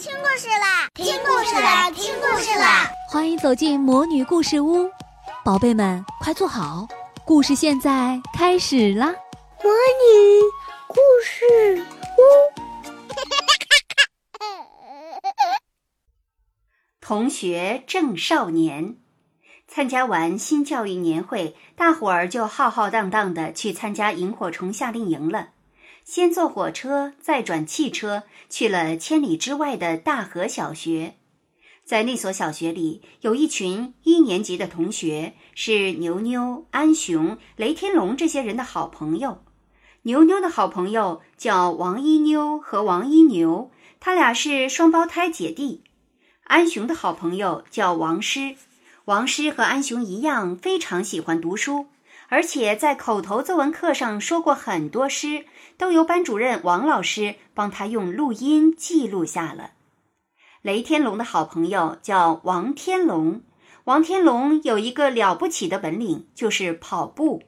听故事啦！听故事啦！听故事啦！欢迎走进魔女故事屋，宝贝们快坐好，故事现在开始啦！魔女故事屋，同学正少年参加完新教育年会，大伙儿就浩浩荡荡的去参加萤火虫夏令营了。先坐火车，再转汽车，去了千里之外的大河小学。在那所小学里，有一群一年级的同学，是牛牛、安雄、雷天龙这些人的好朋友。牛牛的好朋友叫王一妞和王一牛，他俩是双胞胎姐弟。安雄的好朋友叫王诗，王诗和安雄一样，非常喜欢读书。而且在口头作文课上说过很多诗，都由班主任王老师帮他用录音记录下了。雷天龙的好朋友叫王天龙，王天龙有一个了不起的本领，就是跑步。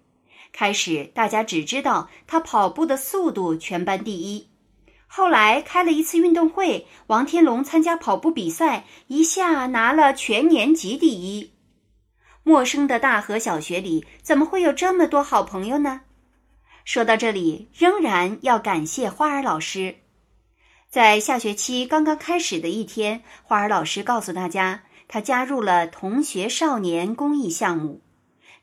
开始大家只知道他跑步的速度全班第一，后来开了一次运动会，王天龙参加跑步比赛，一下拿了全年级第一。陌生的大河小学里，怎么会有这么多好朋友呢？说到这里，仍然要感谢花儿老师。在下学期刚刚开始的一天，花儿老师告诉大家，他加入了同学少年公益项目。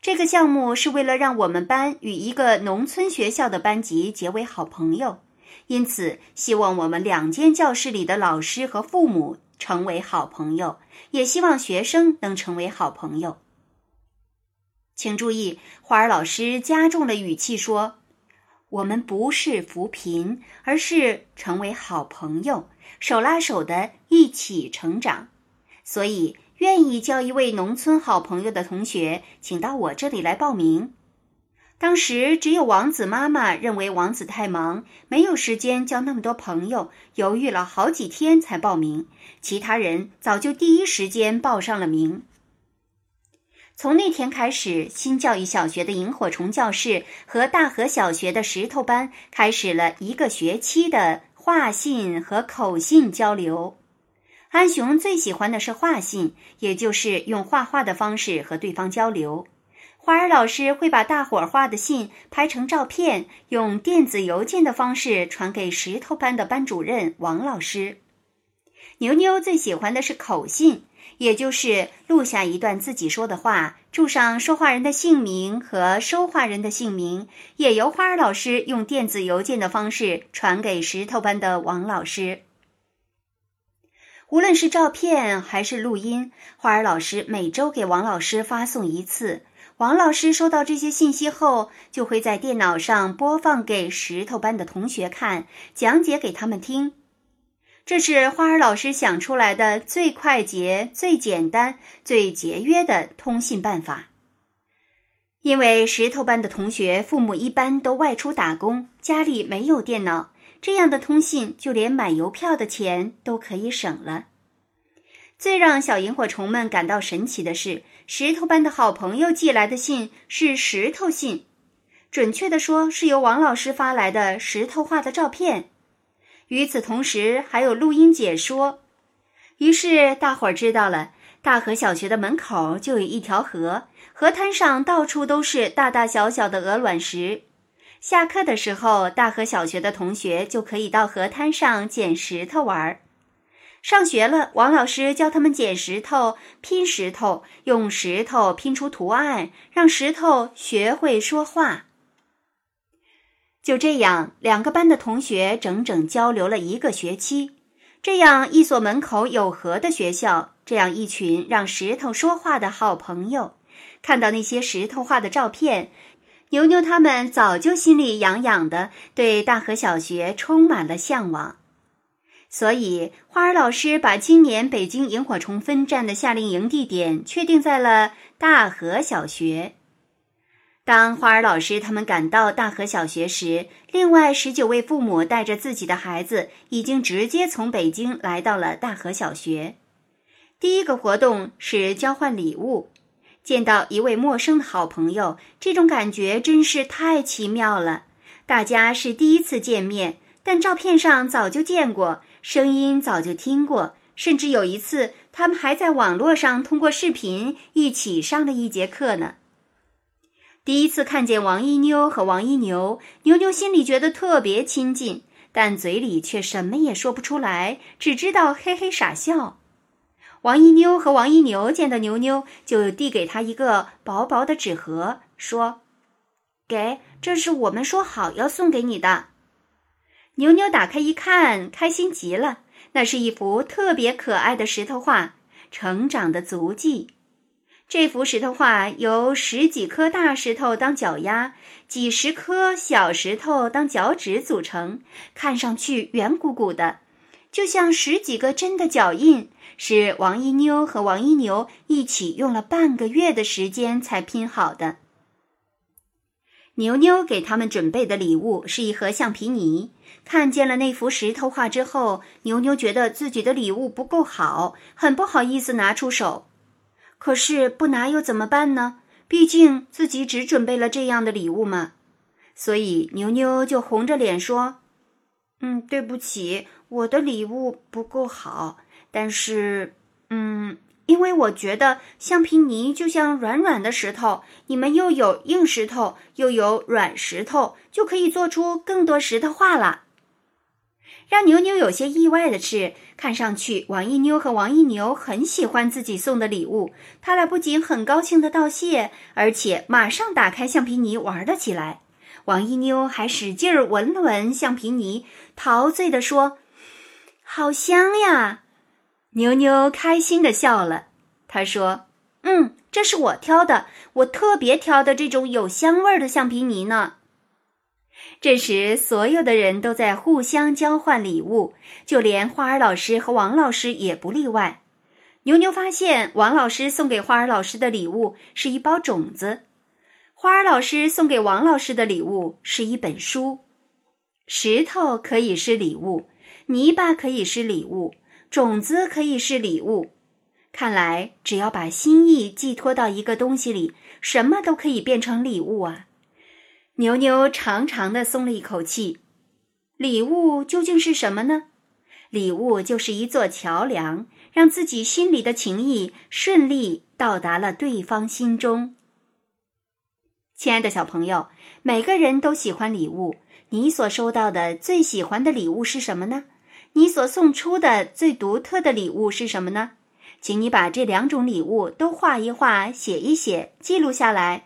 这个项目是为了让我们班与一个农村学校的班级结为好朋友，因此希望我们两间教室里的老师和父母成为好朋友，也希望学生能成为好朋友。请注意，花儿老师加重了语气说：“我们不是扶贫，而是成为好朋友，手拉手的一起成长。所以，愿意交一位农村好朋友的同学，请到我这里来报名。”当时只有王子妈妈认为王子太忙，没有时间交那么多朋友，犹豫了好几天才报名。其他人早就第一时间报上了名。从那天开始，新教育小学的萤火虫教室和大河小学的石头班开始了一个学期的画信和口信交流。安雄最喜欢的是画信，也就是用画画的方式和对方交流。花儿老师会把大伙儿画的信拍成照片，用电子邮件的方式传给石头班的班主任王老师。牛牛最喜欢的是口信。也就是录下一段自己说的话，注上说话人的姓名和收话人的姓名，也由花儿老师用电子邮件的方式传给石头班的王老师。无论是照片还是录音，花儿老师每周给王老师发送一次。王老师收到这些信息后，就会在电脑上播放给石头班的同学看，讲解给他们听。这是花儿老师想出来的最快捷、最简单、最节约的通信办法。因为石头班的同学父母一般都外出打工，家里没有电脑，这样的通信就连买邮票的钱都可以省了。最让小萤火虫们感到神奇的是，石头班的好朋友寄来的信是石头信，准确的说，是由王老师发来的石头画的照片。与此同时，还有录音解说。于是大伙儿知道了，大河小学的门口就有一条河，河滩上到处都是大大小小的鹅卵石。下课的时候，大河小学的同学就可以到河滩上捡石头玩儿。上学了，王老师教他们捡石头、拼石头，用石头拼出图案，让石头学会说话。就这样，两个班的同学整整交流了一个学期。这样一所门口有河的学校，这样一群让石头说话的好朋友，看到那些石头画的照片，牛牛他们早就心里痒痒的，对大河小学充满了向往。所以，花儿老师把今年北京萤火虫分站的夏令营地点确定在了大河小学。当花儿老师他们赶到大河小学时，另外十九位父母带着自己的孩子，已经直接从北京来到了大河小学。第一个活动是交换礼物，见到一位陌生的好朋友，这种感觉真是太奇妙了。大家是第一次见面，但照片上早就见过，声音早就听过，甚至有一次，他们还在网络上通过视频一起上了一节课呢。第一次看见王一妞和王一牛，牛牛心里觉得特别亲近，但嘴里却什么也说不出来，只知道嘿嘿傻笑。王一妞和王一牛见到牛牛，就递给他一个薄薄的纸盒，说：“给，这是我们说好要送给你的。”牛牛打开一看，开心极了。那是一幅特别可爱的石头画，《成长的足迹》。这幅石头画由十几颗大石头当脚丫，几十颗小石头当脚趾组成，看上去圆鼓鼓的，就像十几个针的脚印。是王一妞和王一牛一起用了半个月的时间才拼好的。牛牛给他们准备的礼物是一盒橡皮泥。看见了那幅石头画之后，牛牛觉得自己的礼物不够好，很不好意思拿出手。可是不拿又怎么办呢？毕竟自己只准备了这样的礼物嘛。所以牛牛就红着脸说：“嗯，对不起，我的礼物不够好。”但是，嗯，因为我觉得橡皮泥就像软软的石头，你们又有硬石头，又有软石头，就可以做出更多石头画了。让牛牛有些意外的是，看上去王一妞和王一牛很喜欢自己送的礼物，他俩不仅很高兴的道谢，而且马上打开橡皮泥玩了起来。王一妞还使劲闻了闻橡皮泥，陶醉的说：“好香呀！”牛牛开心的笑了，他说：“嗯，这是我挑的，我特别挑的这种有香味儿的橡皮泥呢。”这时，所有的人都在互相交换礼物，就连花儿老师和王老师也不例外。牛牛发现，王老师送给花儿老师的礼物是一包种子，花儿老师送给王老师的礼物是一本书。石头可以是礼物，泥巴可以是礼物。种子可以是礼物，看来只要把心意寄托到一个东西里，什么都可以变成礼物啊！牛牛长长的松了一口气。礼物究竟是什么呢？礼物就是一座桥梁，让自己心里的情谊顺利到达了对方心中。亲爱的小朋友，每个人都喜欢礼物，你所收到的最喜欢的礼物是什么呢？你所送出的最独特的礼物是什么呢？请你把这两种礼物都画一画、写一写、记录下来，